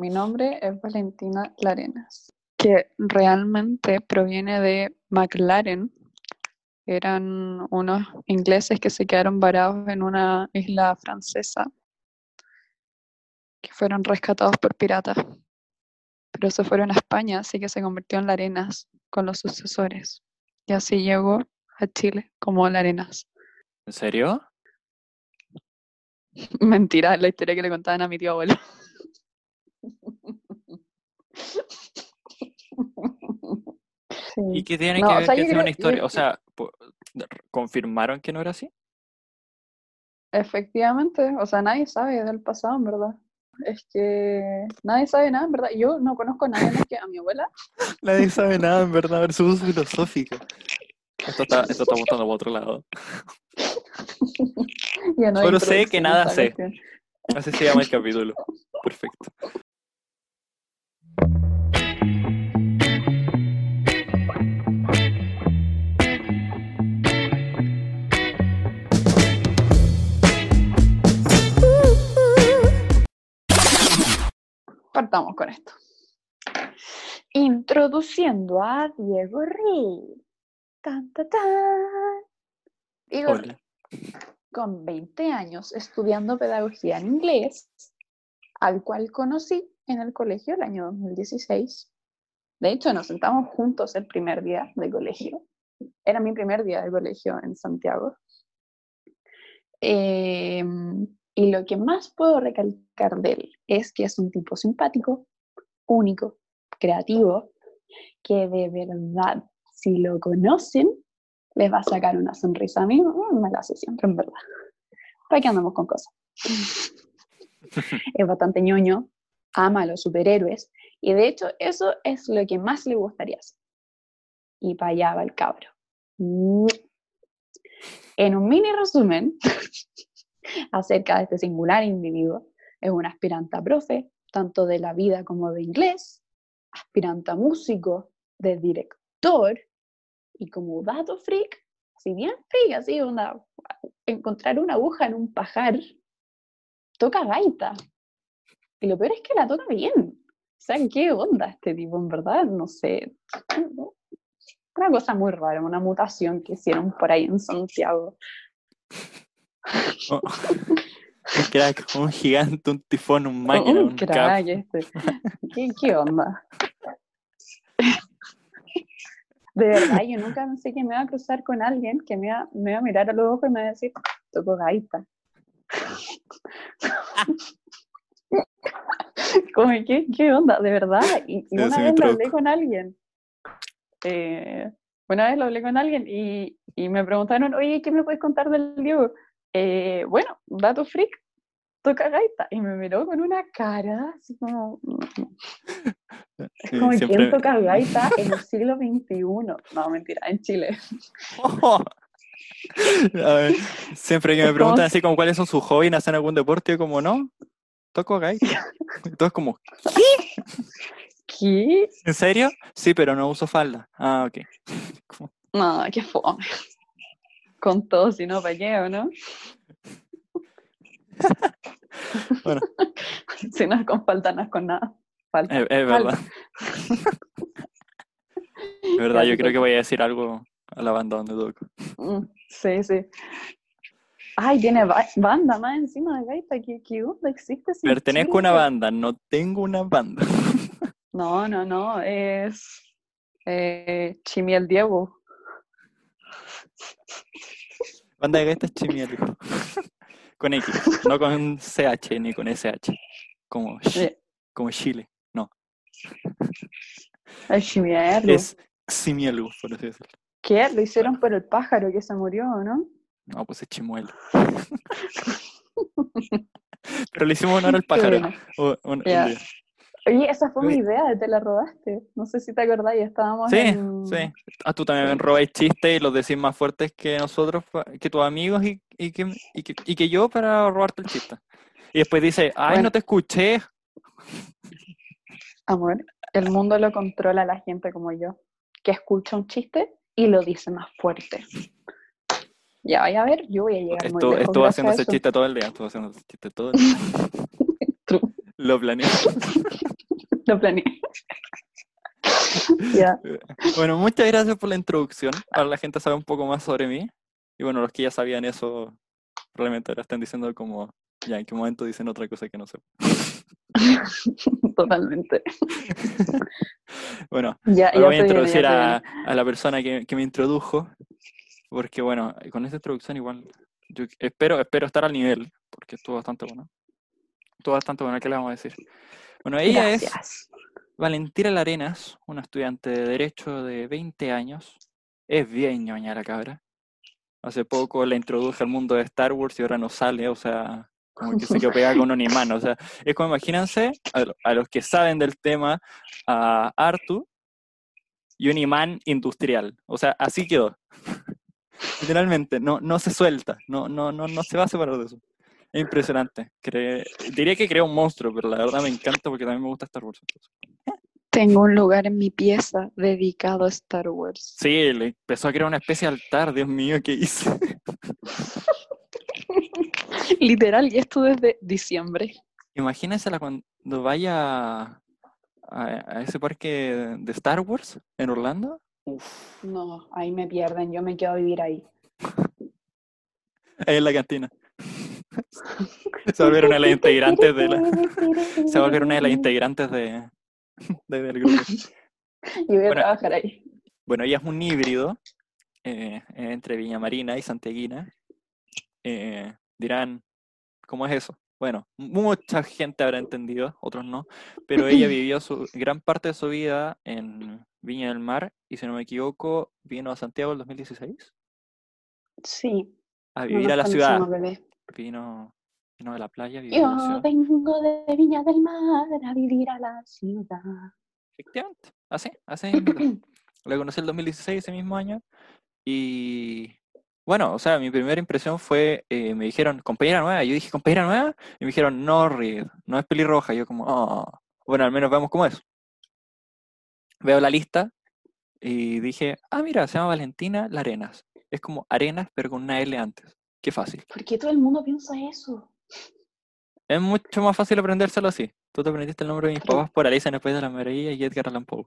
mi nombre es Valentina Larenas, que realmente proviene de McLaren. Eran unos ingleses que se quedaron varados en una isla francesa, que fueron rescatados por piratas. Pero se fueron a España, así que se convirtió en Larenas con los sucesores. Y así llegó a Chile como Larenas. ¿En serio? Mentira, la historia que le contaban a mi tío abuelo. ¿Y qué tiene No, que o ver sea, que sea una historia? yo- O sea, ¿confirmaron que no era así? Efectivamente, o sea, nadie sabe del pasado, en verdad. Es que nadie sabe nada, en verdad. Yo no conozco a nadie más que a mi abuela. Nadie sabe nada, en verdad, versus filosófica. Esto está, esto está apuntando para otro lado. Ya no hay Solo sé que nada sé. Así se llama el capítulo. Perfecto. Partamos con esto. Introduciendo a Diego Rey. Tan, tan, tan. Diego. Rey, con 20 años estudiando pedagogía en inglés, al cual conocí en el colegio el año 2016. De hecho, nos sentamos juntos el primer día de colegio. Era mi primer día de colegio en Santiago. Eh, y lo que más puedo recalcar de él es que es un tipo simpático, único, creativo, que de verdad, si lo conocen, les va a sacar una sonrisa a mí. mm, Me la hace siempre, en verdad. ¿Para qué andamos con cosas? es bastante ñoño, ama a los superhéroes, y de hecho eso es lo que más le gustaría hacer. Y para allá va el cabro. En un mini resumen acerca de este singular individuo, es un aspirante a profe, tanto de la vida como de inglés, aspirante a músico, de director, y como dato freak, si bien freak, así, onda, encontrar una aguja en un pajar, toca gaita. Y lo peor es que la toca bien. O sea, ¿qué onda este tipo, en verdad? No sé. Una cosa muy rara, una mutación que hicieron por ahí en Santiago. Oh. Un crack, un gigante, un tifón, un máquina, un un crack cap. este. ¿Qué, qué onda? De verdad, yo nunca pensé que me iba a cruzar con alguien que me iba, me iba a mirar a los ojos y me iba a decir, toco gaita. Como, ¿qué, ¿qué onda? De verdad. Y, una vez lo hablé con alguien. eh, una vez lo hablé con alguien y, y me preguntaron, oye, ¿qué me puedes contar del Diego? Eh, bueno, dato freak, toca gaita. Y me miró con una cara así como, Sí, como siempre- ¿quién toca gaita en el siglo XXI? No, mentira, en Chile. A ver, siempre que me Es preguntan así como cuáles son sus hobbies, hacen algún deporte, como no, toco gaita. Todos como, ¿Qué? ¿en serio? Sí, pero no uso falda. Ah, ok. No, qué fome. Con todo, si no, ¿para qué, o no? Bueno. si no es con falta, no es con nada. Falta. Es, es falta. verdad. Es verdad, yo creo que voy a decir algo a la banda donde toco. Mm, Sí, sí. Ay, tiene ba- banda más encima de gaita. ¿Qué, qué onda existe? Pertenezco a una banda, no tengo una banda. No, no, no. Es eh, Chimiel Diego. Banda de gaita es Chimiel. Con X, no con CH ni con SH. Como, Eh, como Chile. El Chimiel. Es Ximielu, por así decirlo. ¿Qué? Lo hicieron por el pájaro que se murió, ¿no? No, pues es Chimuelo. Pero le hicimos honor al pájaro. o- un-. Oye, esa fue mi idea, te la robaste. No sé si te acordás, ya estábamos Sí, en... sí. Ah, tú también robáis chistes y los decís más fuertes que nosotros, que tus amigos y, y que, y, que, y que yo para robarte el chiste. Y después dice, ay, Bueno. no te escuché. Amor, el mundo lo controla la gente como yo, que escucha un chiste y lo dice más fuerte. Ya vaya a ver, yo voy a llegar muy lejos estuvo haciendo ese chiste todo el día, estuvo haciendo ese chiste todo el día. Lo planeé. Lo planeé. Bueno, muchas gracias por la introducción. Ahora la gente sabe un poco más sobre mí. Y bueno, los que ya sabían eso, probablemente ahora están diciendo como, ya, ¿en qué momento dicen otra cosa que no sé? Totalmente. Bueno, Ya, voy a introducir a, la persona que, que me introdujo, porque bueno, con esta introducción igual, yo espero, espero estar al nivel, porque estuvo bastante bueno. Estuvo bastante bueno, ¿qué le vamos a decir? Bueno, ella es. Valentina Larenas, una estudiante de Derecho de 20 años. Es bien ñoña la cabra. Hace poco la introduje al mundo de Star Wars y ahora no sale, o sea, como que se quedó pegada con un imán. O sea, es como imagínense a los que saben del tema a Artu y un imán industrial. O sea, así quedó. Literalmente, no, no se suelta, no, no, no, no se va a separar de eso. Es impresionante. Cre- diría que crea un monstruo, pero la verdad me encanta porque también me gusta Star Wars. Tengo un lugar en mi pieza dedicado a Star Wars. Sí, le empezó a crear una especie de altar, Dios mío, ¿qué hice? Literal, y esto desde diciembre. Imagínensela cuando vaya a, a ese parque de Star Wars en Orlando. Uf, No, ahí me pierden, yo me quedo a vivir ahí. ahí en la cantina. Se va a volver una de las integrantes de la, se una de las integrantes de, de- del grupo. Yo voy a Bueno. trabajar ahí. Bueno, ella es un híbrido eh, entre Viña Marina y Santiaguina. Eh, dirán, ¿cómo es eso? Bueno, mucha gente habrá entendido, otros no, pero ella vivió su gran parte de su vida en Viña del Mar y si no me equivoco, vino a Santiago en 2016 Sí. a vivir a la ciudad. bebé. Vino, vino de la playa, vivió en la Yo vengo de Viña del Mar a vivir a la ciudad. Efectivamente, así, así. La conocí el 2016, ese mismo año. Y bueno, o sea, mi primera impresión fue, eh, me dijeron, compañera nueva. Yo dije, compañera nueva. Y me dijeron, no, Reed, no es pelirroja. Yo como, oh, bueno, al menos veamos cómo es. Veo la lista y dije, ah, mira, se llama Valentina Larenas. Es como Arenas, pero con una L antes. Qué fácil. ¿Por qué todo el mundo piensa eso? Es mucho más fácil aprendérselo así. Tú te aprendiste el nombre de mis papás por Alicia en el País de las Maravillas y Edgar Allan Poe.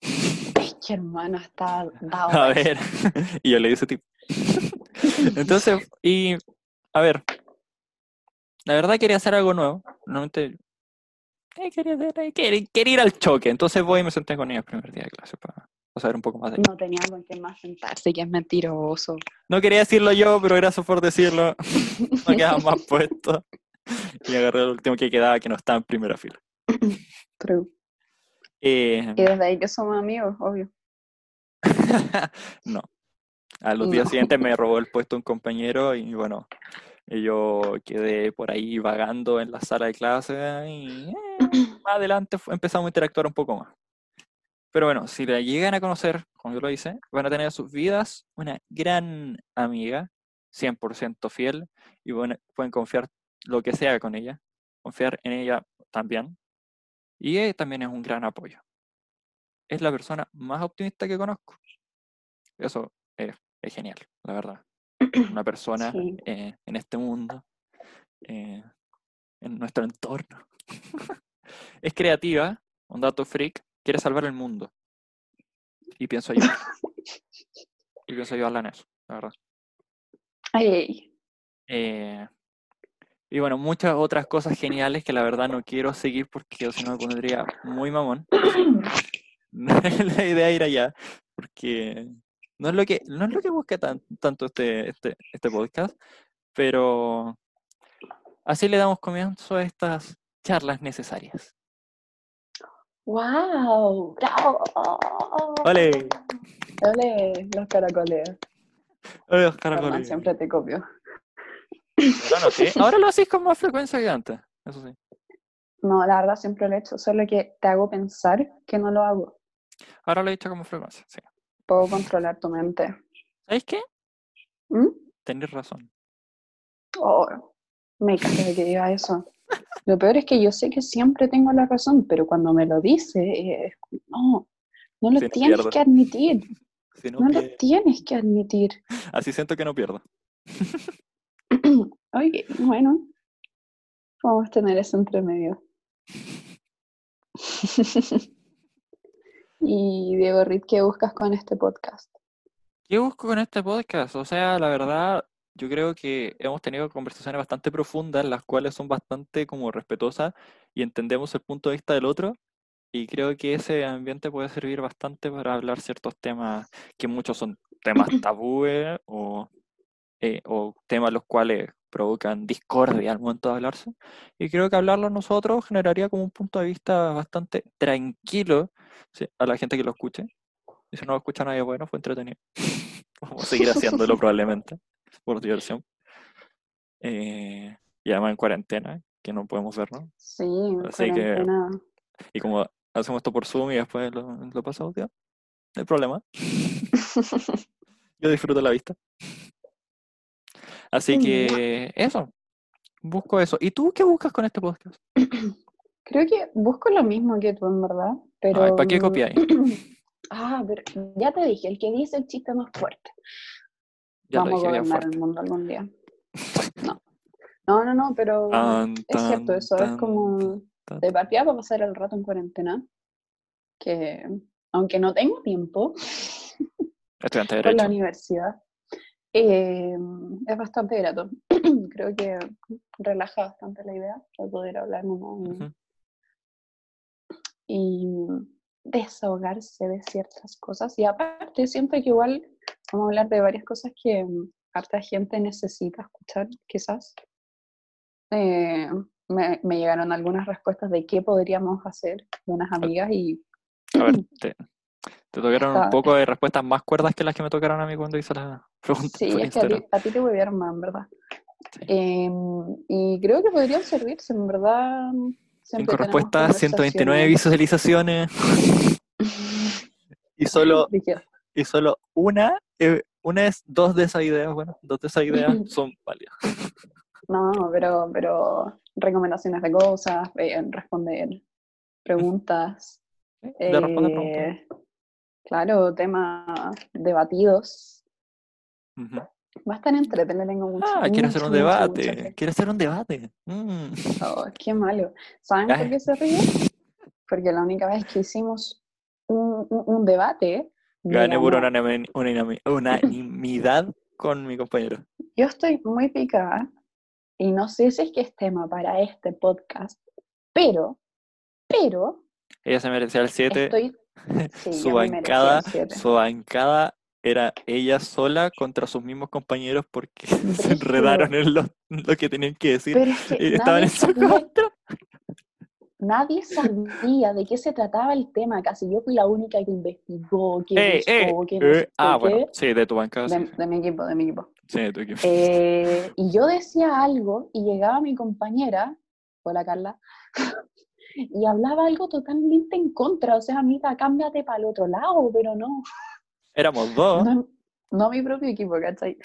Es que hermano está dado. A ver, y yo le di ese tip. Entonces, y a ver, la verdad quería hacer algo nuevo. Normalmente eh, quería, hacer- eh, quería- quería ir al choque. Entonces voy y me senté con ella el primer día de clase para, para saber un poco más de. No tenía con quién más sentarse, que es mentiroso. No quería decirlo yo, pero gracias por decirlo. No quedaba más puesto. Y agarré el último que quedaba que no estaba en primera fila. True. Eh, Y desde ahí que somos amigos, obvio. no. A los días No. siguientes me robó el puesto un compañero y bueno, yo quedé por ahí vagando en la sala de clase y eh, más adelante empezamos a interactuar un poco más. Pero bueno, si la llegan a conocer, como yo lo hice, van a tener en sus vidas una gran amiga, 100% fiel, y pueden confiar lo que sea con ella, confiar en ella también. Y ella también es un gran apoyo. Es la persona más optimista que conozco. Eso es, es genial, la verdad. Una persona Sí. eh, en este mundo, eh, en nuestro entorno. es creativa, un dato freak, quiere salvar el mundo. Y pienso ayudar. y pienso ayudarla en eso, la verdad. Ay, Eh, y bueno, muchas otras cosas geniales que la verdad no quiero seguir porque si no me pondría muy mamón. Es la idea ir allá, porque no es lo que, no es lo que busca tan- tanto este, este, este podcast, pero así le damos comienzo a estas charlas necesarias. ¡Wow! ¡Bravo! ¡Ole! ¡Ole! Los caracoles. Ay, los Perdón, caracoles. siempre te copio. Ahora no sé, ahora lo haces con más frecuencia que antes, eso sí. No, la verdad siempre lo he hecho, solo que te hago pensar que no lo hago. Ahora lo he hecho con más frecuencia, sí. Puedo controlar tu mente. ¿Sabes qué? ¿Mm? Tenés razón. Oh, me caga que diga eso. Lo peor es que yo sé que siempre tengo la razón, pero cuando me lo dice, eh, no, no lo no tienes pierdo. que admitir. Si no No lo tienes que admitir. Así siento que no pierdo. Oye, bueno, vamos a tener eso entre medio. y Diego Rit, ¿qué buscas con este podcast? ¿Qué busco con este podcast? O sea, la verdad, yo creo que hemos tenido conversaciones bastante profundas, las cuales son bastante como respetuosas y entendemos el punto de vista del otro. Y creo que ese ambiente puede servir bastante para hablar ciertos temas que muchos son temas tabúes o, eh, o temas los cuales provocan discordia al momento de hablarse. Y creo que hablarlo nosotros generaría como un punto de vista bastante tranquilo a la gente que lo escuche. Y si no lo escucha nadie bueno, fue entretenido. Vamos a seguir haciéndolo probablemente, por diversión. Eh, y además en cuarentena, que no podemos vernos. Sí, en cuarentena. y como hacemos esto por Zoom y después lo, lo pasamos, tío, no hay problema. Yo disfruto la vista. Así que eso, busco eso. ¿Y tú qué buscas con este podcast? Creo que busco lo mismo que tú, en verdad. Pero... ¿Para qué copiáis? ah, pero ya te dije, el que dice el chiste más fuerte. Vamos a gobernar el mundo algún día. No. No, no, no, pero es cierto, eso es como de partida para pasar el rato en cuarentena, que aunque no tengo tiempo Estudiante de por la universidad, eh, es bastante grato. Creo que relaja bastante la idea de poder hablar y, desahogarse de ciertas cosas. Y aparte, siento que igual vamos a hablar de varias cosas que harta gente necesita escuchar, quizás. Eh, me, me, llegaron algunas respuestas de qué podríamos hacer de unas amigas y... A ver, te, te tocaron un poco de respuestas más cuerdas que las que me tocaron a mí cuando hice la pregunta. Sí, es que a ti, a ti, te volvieron más, en verdad. Em, y creo que podrían servirse, en verdad. Cinco respuestas, 129 visualizaciones. y solo y solo una, eh, una es dos de esas ideas, bueno, dos de esas ideas son válidas. No, pero, pero recomendaciones de cosas, eh, responder preguntas. De responder preguntas. Eh, Claro, temas debatidos. Va a estar entretenido, tengo mucho. Ah, quiero hacer un debate. Quiero hacer un debate. Mm. Oh, qué malo. ¿Saben por qué se ríe? Porque la única vez que hicimos un, un, debate. Gané por unanimidad con mi compañero. Yo estoy muy picada y no sé si es que es tema para este podcast, pero, pero. Ella se merecía el 7. Estoy su bancada, su bancada era ella sola contra sus mismos compañeros porque se enredaron en lo, que tenían que decir. y estaban en su contra. Nadie sabía de qué se trataba el tema, casi yo fui la única que investigó, que eh, Ah, bueno, sí, de tu bancada. De, mi equipo, de mi equipo. Sí, de tu equipo. Eh, y yo decía algo y llegaba mi compañera, hola Carla, y hablaba algo totalmente en contra. O sea, amiga, cámbiate para el otro lado, pero no. Éramos dos. No, mi propio equipo, ¿cachai?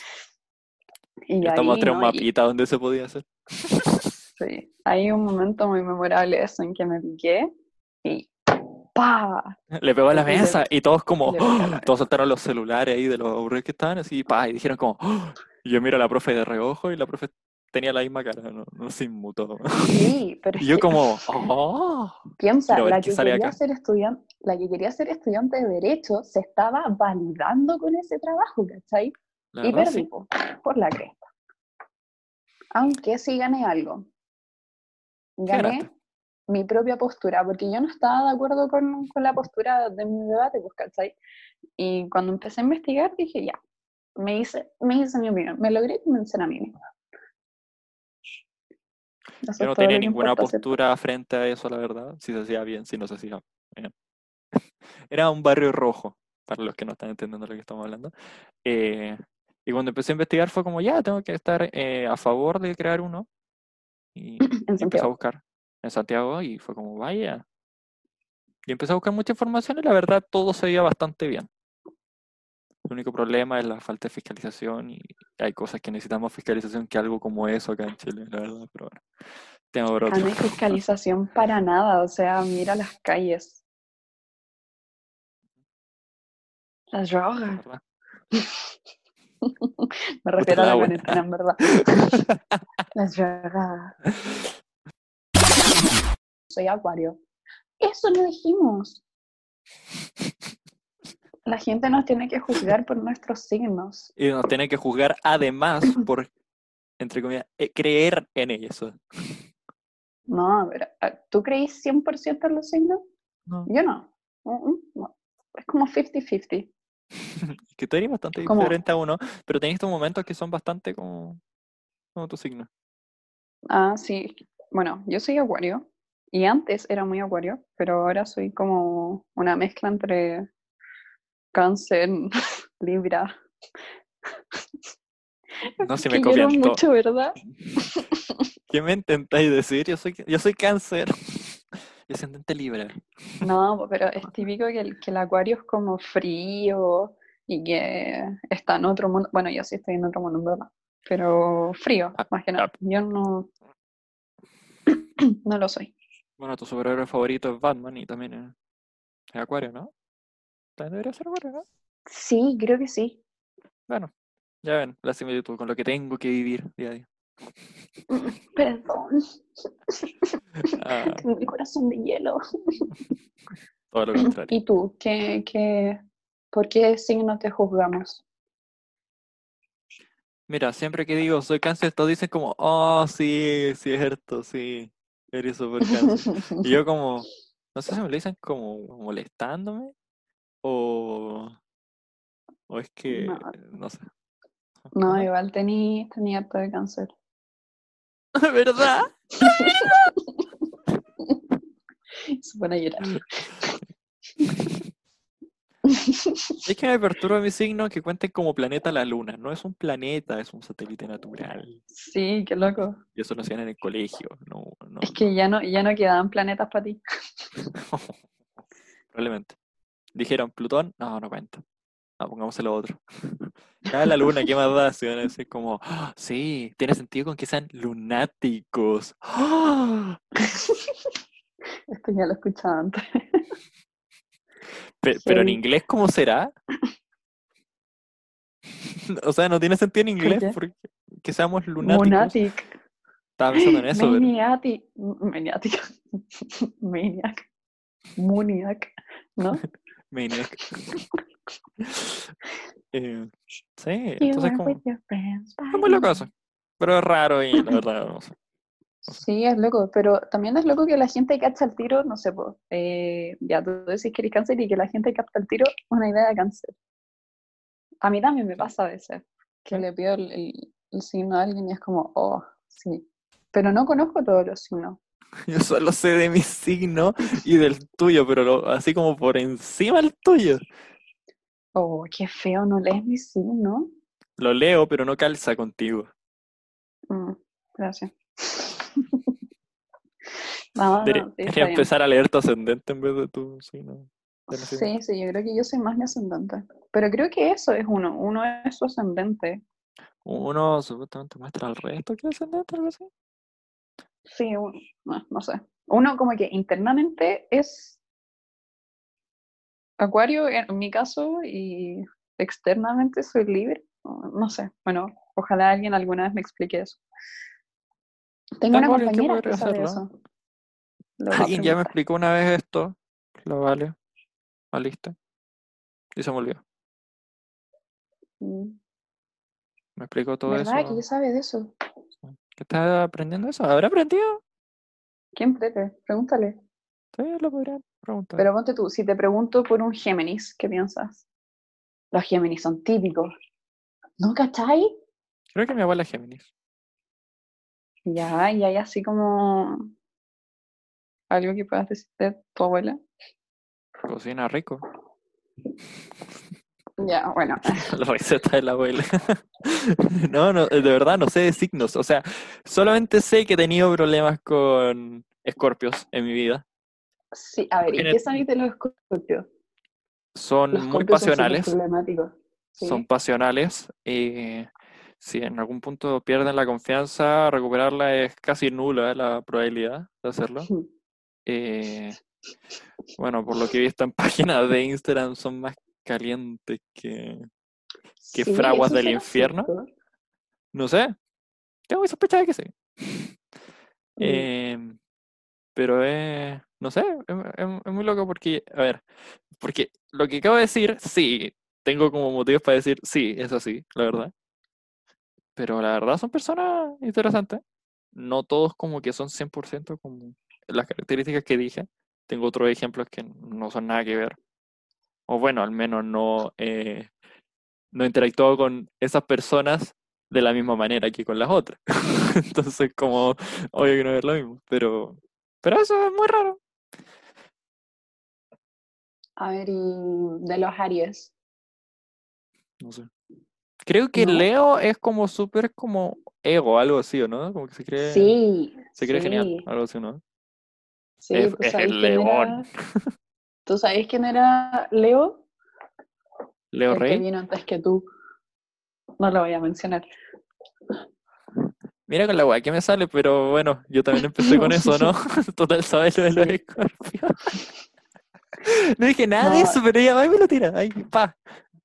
Y Estamos tres mapitas donde se podía hacer. Sí, hay un momento muy memorable eso en que me piqué y ¡pa! Le pegó a la mesa y todos como, ¡oh! todos soltaron los celulares ahí de los aburridos que estaban así, ¡pa! Y dijeron como, ¡oh! y yo miro a la profe de reojo y la profe tenía la misma cara, no, no se inmutó. Sí, pero y yo como, oh, piensa, la que, quería ser estudiante, la que quería ser estudiante de Derecho se estaba validando con ese trabajo, ¿cachai? y perdí por la cresta. Aunque sí gané algo. Gané mi propia postura, porque yo no estaba de acuerdo con, con la postura de mi debate, pues, ¿cachai? Y cuando empecé a investigar dije, ya, me hice, me hice mi opinión, me logré convencer a mí misma. Yo no tenía ninguna postura frente a eso, la verdad. Si se hacía bien, si no se hacía bien. Era un barrio rojo, para los que no están entendiendo lo que estamos hablando. Eh, y cuando empecé a investigar fue como, ya, tengo que estar eh, a favor de crear uno. Y, empecé a buscar en Santiago y fue como, vaya. Y empecé a buscar mucha información y la verdad todo se veía bastante bien. Único problema es la falta de fiscalización y hay cosas que necesitamos fiscalización que algo como eso acá en Chile, la verdad, pero bueno. Tengo No hay fiscalización para nada, o sea, mira las calles. Las drogas. Me refiero a la cuarentena, en verdad. Las drogas. Soy acuario. eso no dijimos. La gente nos tiene que juzgar por nuestros signos. Y nos tiene que juzgar además por, entre comillas, eh, creer en eso. No, pero ¿tú creís 100% en los signos? No. Yo no. Mm, mm, no. Es como 50-50. Es que tú eres bastante ¿Cómo? diferente a uno, pero tenés estos momentos que son bastante como, como tu signo. Ah, sí. Bueno, yo soy acuario. Y antes era muy acuario, pero ahora soy como una mezcla entre cáncer, libra. No se me todo. mucho, ¿verdad? ¿Qué me intentáis decir? Yo soy, yo soy cáncer. Yo soy ascendente libre. No, pero es típico que el, que el acuario es como frío y que está en otro mundo. Bueno, yo sí estoy en otro mundo, verdad. Pero frío, Ah, más que nada. Yo no, no lo soy. Bueno, tu superhéroe favorito es Batman y también es, es Acuario, ¿no? También debería ser Acuario, ¿no? Sí, creo que sí. Bueno, ya ven, la similitud con lo que tengo que vivir día a día. Perdón. Ah, Tengo mi corazón de hielo. todo lo contrario. ¿Y tú? ¿Qué, qué, ¿Por qué signo te juzgamos? Mira, siempre que digo soy cáncer, todos dicen como, oh, sí, cierto, sí, eres súper cáncer. Y yo como, no sé si me lo dicen como molestándome o, o es que, No. no sé. No, igual tení, tenía harto de cáncer. ¿Verdad? Se pone a llorar. Es que me perturba mi signo que cuenten como planeta la luna. No es un planeta, es un satélite natural. Sí, qué loco. Y eso lo hacían en el colegio. No, no, Es que ya no, ya no quedaban planetas para ti. Probablemente. Dijeron, Plutón, no, no cuenta. Ah, pongámoselo otro. Ya la luna, ¿qué más da? Si van a decir como, "Ah, sí, tiene sentido con que sean lunáticos. ¡Ah! Esto ya lo escuchaba antes. Pe- Pero en inglés, ¿cómo será? O sea, no tiene sentido en inglés porque que seamos lunáticos. Monatic. Estaba pensando en eso, pero Maniatic. Maniatic. Maniac. Muniac. ¿No? Maniac. Eh, sí, entonces como, es muy loco eso. Pero es raro y la verdad, no sé. Sí, es loco, pero también es loco que la gente cacha el tiro, no sé, pues, eh, ya tú decís que eres cáncer y que la gente capta el tiro una idea de cáncer. A mí también me pasa a veces, que Sí. le pido el, el- el signo a alguien y es como, oh, sí. Pero no conozco todos los signos. Yo solo sé de mi signo y del tuyo, pero lo- así como por encima del tuyo. Oh, qué feo, no lees mi signo. Lo leo, pero no calza contigo. Mm, gracias. No, Debería, empezar a leer tu ascendente en vez de tu signo. de. Sí, sí, yo creo que yo soy más mi ascendente. Pero creo que eso es uno, uno es su ascendente. Uno supuestamente muestra al resto que es ascendente, algo así. Sí, uno, no, no sé. Uno como que internamente es acuario en mi caso y externamente soy libre. No, sé, bueno, ojalá alguien alguna vez me explique eso. Tengo una Tampoco, ¿qué compañera que sabe eso. Alguien ya me explicó una vez esto. Lo vale. ¿Valiste? Y se me olvidó. Mm, Me explicó todo ¿Verdad eso. ya sabe de eso? ¿Qué estás aprendiendo eso? ¿Habrá aprendido? ¿Quién prete? Pregúntale. Sí, lo podría preguntar. Pero ponte tú, si te pregunto por un Géminis, ¿qué piensas? Los Géminis son típicos. ¿No cachai? Creo que mi abuela es Géminis. Ya, y hay así como algo que puedas decir de tu abuela. Cocina rico. Ya, bueno. La receta de la abuela. No, no, de verdad no sé de signos. O sea, solamente sé que he tenido problemas con escorpios en mi vida. Sí, a ver, ¿y qué sabéis de los escorpios? Son Los muy son pasionales. problemáticos. ¿sí? Son pasionales. eh, si en algún punto pierden la confianza, recuperarla es casi nula la probabilidad de hacerlo. Eh, bueno, por lo que he visto en páginas de Instagram, son más calientes que... ¿Qué Sí, fraguas del infierno? cierto. No sé. Tengo mi sospecha de que sí. Mm. Eh, Pero es, no sé, es, es- es muy loco porque, a ver, porque lo que acabo de decir, sí, tengo como motivos para decir, sí, es así, la verdad. Pero la verdad son personas interesantes. No todos como que son 100% como las características que dije. Tengo otros ejemplos que no son nada que ver. O bueno, al menos no, eh, no interactuado con esas personas de la misma manera que con las otras. Entonces, como, obvio que no es lo mismo. Pero, pero eso es muy raro. A ver, y de los Aries. No sé. Creo que ¿No? Leo es como súper como ego, algo así, ¿o no? Como que se cree, Sí, se cree genial, algo así, ¿no? sí, Es- ¿tú es sabes el era- león. ¿Tú sabes quién era Leo? Leo el que Rey. vino antes que tú. No lo voy a mencionar. Mira con la weá que me sale, pero bueno, yo también empecé con eso, ¿no? Total, sabes lo de los escorpios. No dije nada de eso, pero ella va y me lo tira. Ahí, pa.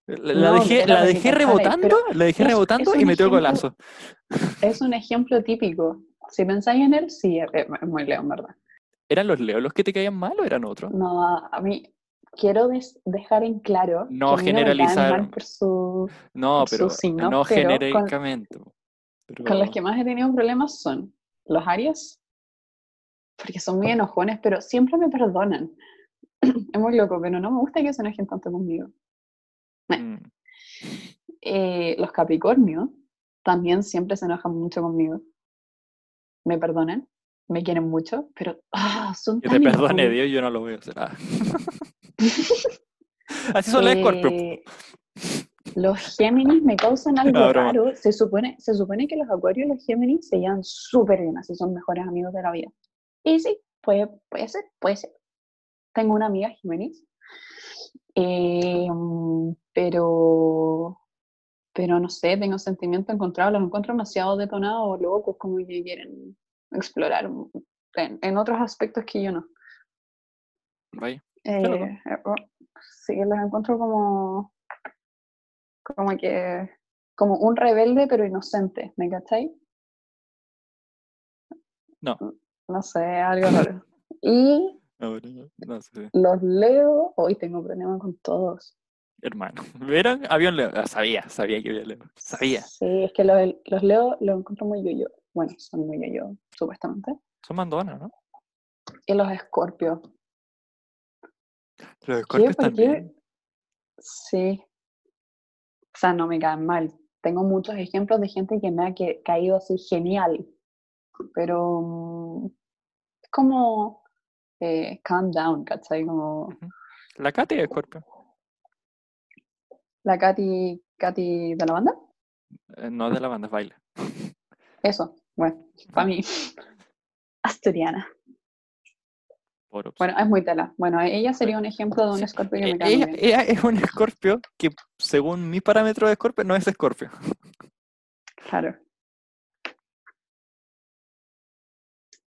La, la No, dejé, la dejé rebotando, la dejé es- rebotando es y metió golazo. Es un ejemplo típico. Si pensáis en él, sí, es, muy Leo, en verdad. ¿Eran los leos los que te caían mal o eran otros? No, a, mí quiero dejar en claro No que generalizar. mal por su, No, por pero sus signos, no pero con- genéricamente. Pero- Con los que más he tenido problemas son los Aries, porque son muy enojones, pero siempre me perdonan. Es muy loco, pero no me gusta que se enojen tanto conmigo. Mm, Eh, los Capricornios también siempre se enojan mucho conmigo. Me perdonan, me quieren mucho, pero ah, son Que tan te perdone. Dios, yo no lo voy a hacer. Ah. Así son los escorpios. Eh, los Géminis me causan algo No, raro. Se supone, se supone que los Acuarios y los Géminis se llevan súper bien, así son mejores amigos de la vida. Y sí, puede, puede ser, puede ser. Tengo una amiga Géminis, eh, pero, pero no sé, tengo sentimientos encontrados, los encuentro demasiado detonados, locos, como que quieren explorar en, en otros aspectos que yo no. Vaya. Eh, sí, los encuentro como, como que, como un rebelde pero inocente, ¿me cachai? No. No sé, algo raro. Y No, pero no, no sé. los leo, hoy tengo problemas con todos. Hermano. ¿Vieron? Había un leo. Ah, sabía, sabía que había leo. Sabía. Sí, es que los, los leo los encuentro muy yo-yo. Bueno, son muy yo-yo, supuestamente. Son mandonas, ¿no? Y los escorpios. Los escorpios también. Sí. O sea, no me caen mal. Tengo muchos ejemplos de gente que me ha que- caído así genial. Pero mm, es como eh, calm down, ¿cachai? Como La Katy es escorpio. la Katy, Katy de la banda. Eh, no de la banda, es baile. Eso, bueno, para mí. Asturiana. Por Bueno, es muy tela. Bueno, ella sería un ejemplo de un escorpio que me cae muy ella, bien. ella es un escorpio que, según mi parámetro de escorpio, no es escorpio. Claro.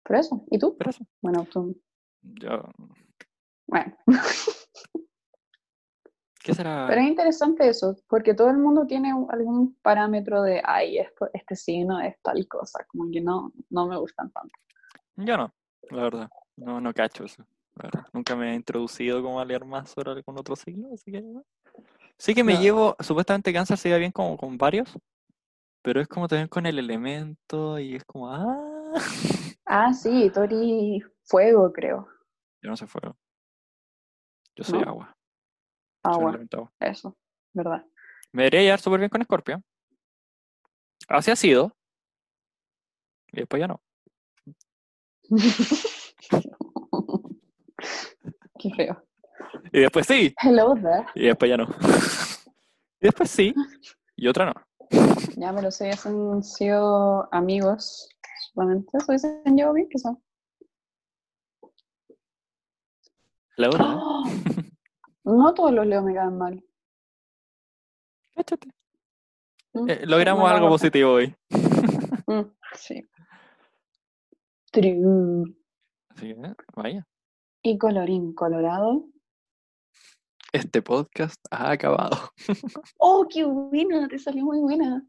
Por eso, ¿y tú? Pero eso, Bueno, tú. yo- Bueno. ¿Qué será? Pero es interesante eso, porque todo el mundo tiene algún parámetro de, ay, esto, este signo es tal cosa, como que no, no me gustan tanto. Yo no, la verdad. No, no cacho eso. La verdad. Nunca me he introducido como a leer más sobre algún otro signo, así que. no. Sí que me No. llevo, supuestamente cáncer se lleva bien como con varios, pero es como también con el elemento y es como, ah, Ah, sí, Tori Fuego, creo. yo no soy fuego. Yo soy ¿No? agua. Elemento agua. eso, ¿verdad? Me debería llevar súper bien con Scorpio. Así ha sido. Y después ya no. Qué feo. Y después sí. Hello there. Y después ya no. Y después sí. Y otra no. Ya, pero si han sido amigos, solamente eso dicen yo bien que son. Otra, ¿eh? ¡Oh! No todos los leo me caen mal. Cáchate. Mm, Eh, logramos algo positivo hoy. Mm, sí. True. Así que, vaya. Y colorín colorado. Este podcast ha acabado. ¡Oh, qué buena! Te salió muy buena.